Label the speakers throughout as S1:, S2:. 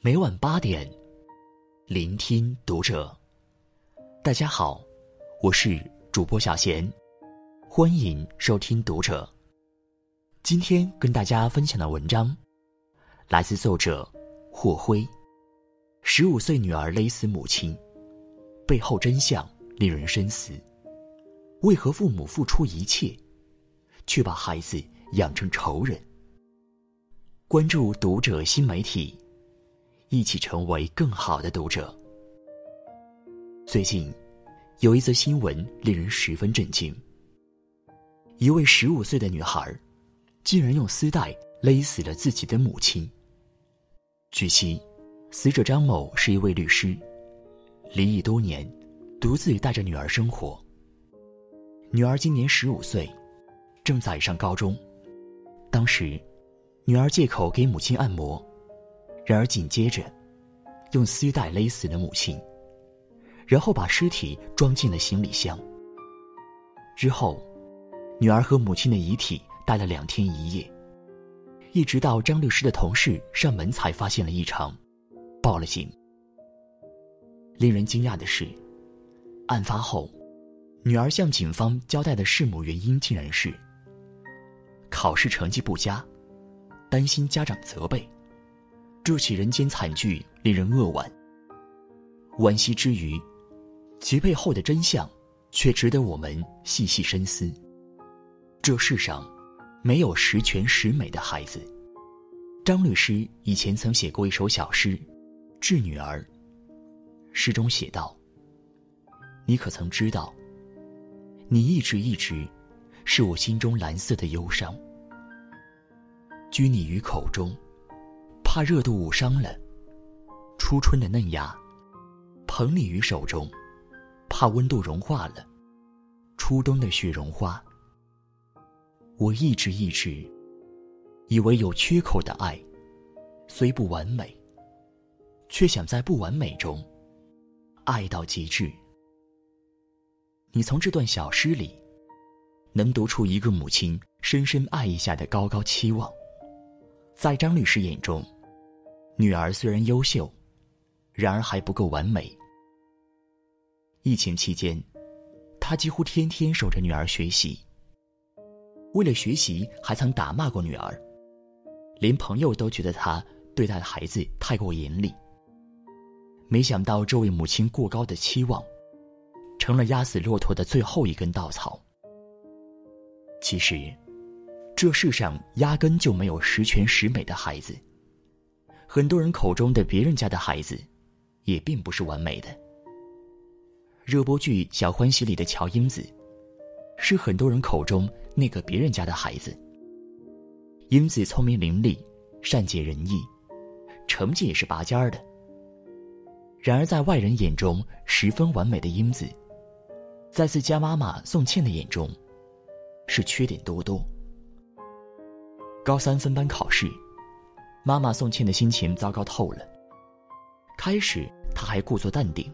S1: 每晚八点，聆听读者。大家好，我是主播小贤，欢迎收听读者。今天跟大家分享的文章，来自作者霍辉。十五岁女儿勒死母亲，背后真相令人深思。为何父母付出一切，却把孩子养成仇人？关注读者新媒体，一起成为更好的读者。最近，有一则新闻令人十分震惊：一位十五岁的女孩，竟然用丝带勒死了自己的母亲。据悉，死者张某是一位律师，离异多年，独自带着女儿生活。女儿今年十五岁，正在上高中。当时，女儿借口给母亲按摩，然而紧接着，用丝带勒死了母亲，然后把尸体装进了行李箱。之后，女儿和母亲的遗体待了两天一夜，一直到张律师的同事上门才发现了异常，报了警。令人惊讶的是，案发后。女儿向警方交代的弑母原因竟然是考试成绩不佳，担心家长责备。这起人间惨剧令人扼腕。惋惜之余，其背后的真相却值得我们细细深思。这世上没有十全十美的孩子。张律师以前曾写过一首小诗《致女儿》，诗中写道：“你可曾知道？”你一直一直，是我心中蓝色的忧伤。拘泥于口中，怕热度捂伤了；初春的嫩芽，捧你于手中，怕温度融化了；初冬的雪绒花，我一直一直，以为有缺口的爱，虽不完美，却想在不完美中，爱到极致。你从这段小诗里，能读出一个母亲深深爱意下的高高期望。在张律师眼中，女儿虽然优秀，然而还不够完美。疫情期间，他几乎天天守着女儿学习。为了学习，还曾打骂过女儿，连朋友都觉得他对待孩子太过严厉。没想到，这位母亲过高的期望。成了压死骆驼的最后一根稻草。其实，这世上压根就没有十全十美的孩子。很多人口中的别人家的孩子，也并不是完美的。热播剧《小欢喜》里的乔英子，是很多人口中那个别人家的孩子。英子聪明伶俐，善解人意，成绩也是拔尖儿的。然而，在外人眼中十分完美的英子。在自家妈妈宋茜的眼中，是缺点多多。高三分班考试，妈妈宋茜的心情糟糕透了。开始，她还故作淡定。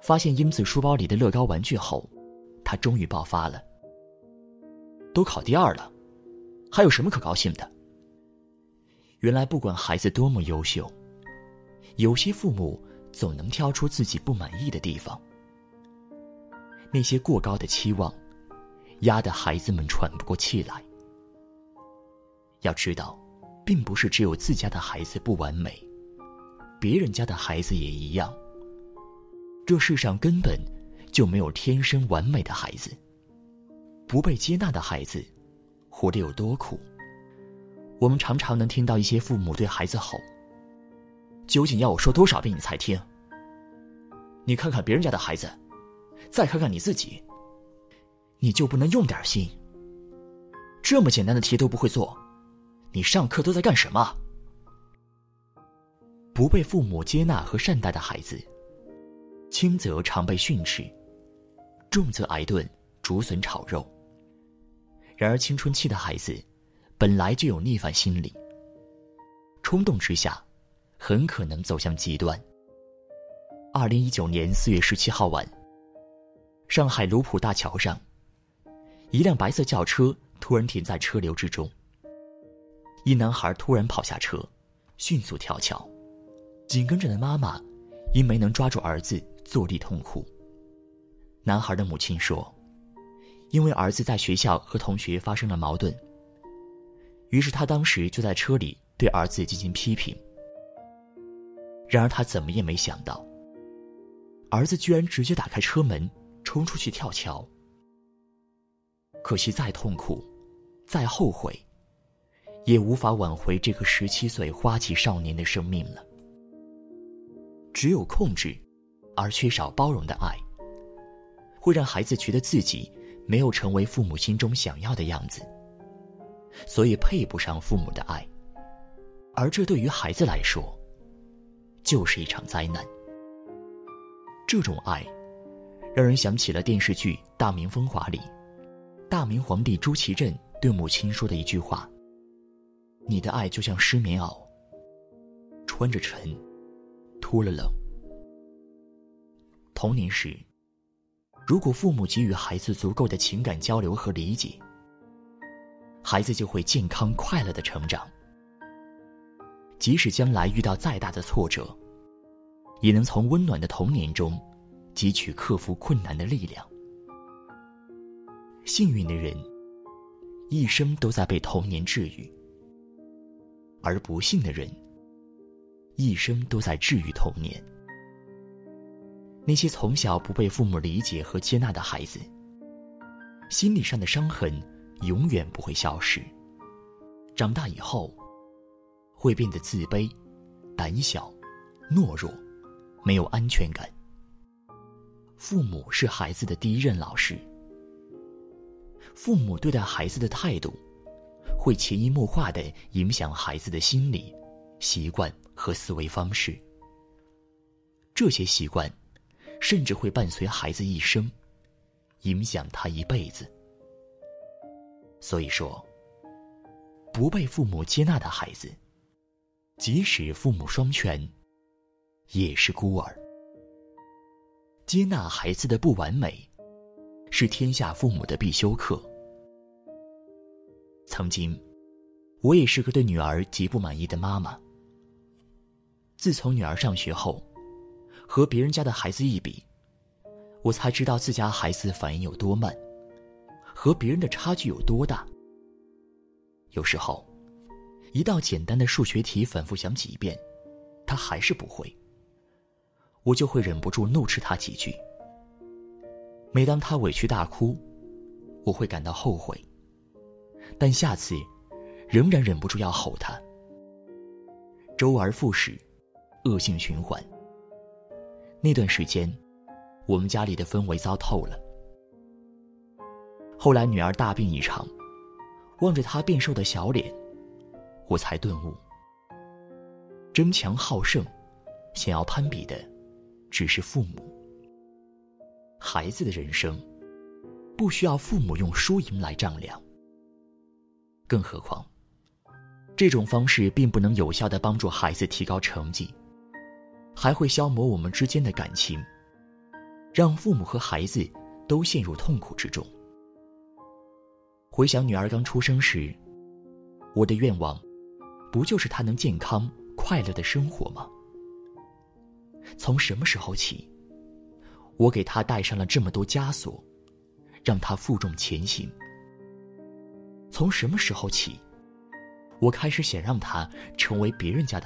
S1: 发现英子书包里的乐高玩具后，她终于爆发了。都考第二了，还有什么可高兴的？原来，不管孩子多么优秀，有些父母总能挑出自己不满意的地方。那些过高的期望，压得孩子们喘不过气来。要知道，并不是只有自家的孩子不完美，别人家的孩子也一样。这世上根本就没有天生完美的孩子。不被接纳的孩子，活得有多苦？我们常常能听到一些父母对孩子吼：“究竟要我说多少遍你才听？你看看别人家的孩子。”再看看你自己，你就不能用点心？这么简单的题都不会做，你上课都在干什么？不被父母接纳和善待的孩子，轻则常被训斥，重则挨顿竹笋炒肉。然而青春期的孩子，本来就有逆反心理，冲动之下，很可能走向极端。二零一九年四月十七号晚。上海卢浦大桥上，一辆白色轿车突然停在车流之中。一男孩突然跑下车，迅速跳桥，紧跟着的妈妈，因没能抓住儿子，坐地痛哭。男孩的母亲说：“因为儿子在学校和同学发生了矛盾，于是他当时就在车里对儿子进行批评。然而他怎么也没想到，儿子居然直接打开车门，冲出去跳桥。可惜再痛苦，再后悔。”也无法挽回这个十七岁花季少年的生命了。只有控制，而缺少包容的爱，会让孩子觉得自己没有成为父母心中想要的样子，所以配不上父母的爱。而这对于孩子来说，就是一场灾难。这种爱，让人想起了电视剧《大明风华》里，大明皇帝朱祁镇对母亲说的一句话。你的爱就像湿棉袄，穿着沉，脱了冷。童年时，如果父母给予孩子足够的情感交流和理解，孩子就会健康快乐的成长。即使将来遇到再大的挫折，也能从温暖的童年中汲取克服困难的力量。幸运的人，一生都在被童年治愈。而不幸的人，一生都在治愈童年。那些从小不被父母理解和接纳的孩子，心理上的伤痕永远不会消失。长大以后，会变得自卑、胆小、懦弱，没有安全感。父母是孩子的第一任老师，父母对待孩子的态度。会潜移默化的影响孩子的心理、习惯和思维方式。这些习惯，甚至会伴随孩子一生，影响他一辈子。所以说，不被父母接纳的孩子，即使父母双全，也是孤儿。接纳孩子的不完美，是天下父母的必修课。曾经，我也是个对女儿极不满意的妈妈。自从女儿上学后，和别人家的孩子一比，我才知道自家孩子反应有多慢，和别人的差距有多大。有时候，一道简单的数学题反复想几遍，他还是不会，我就会忍不住怒斥他几句。每当他委屈大哭，我会感到后悔。但下次，仍然忍不住要吼他。周而复始，恶性循环。那段时间，我们家里的氛围糟透了。后来女儿大病一场，望着她变瘦的小脸，我才顿悟：争强好胜，想要攀比的，只是父母。孩子的人生，不需要父母用输赢来丈量。更何况，这种方式并不能有效的帮助孩子提高成绩，还会消磨我们之间的感情，让父母和孩子都陷入痛苦之中。回想女儿刚出生时，我的愿望，不就是她能健康快乐的生活吗？从什么时候起，我给她带上了这么多枷锁，让她负重前行？从什么时候起，我开始想让他成为别人家的？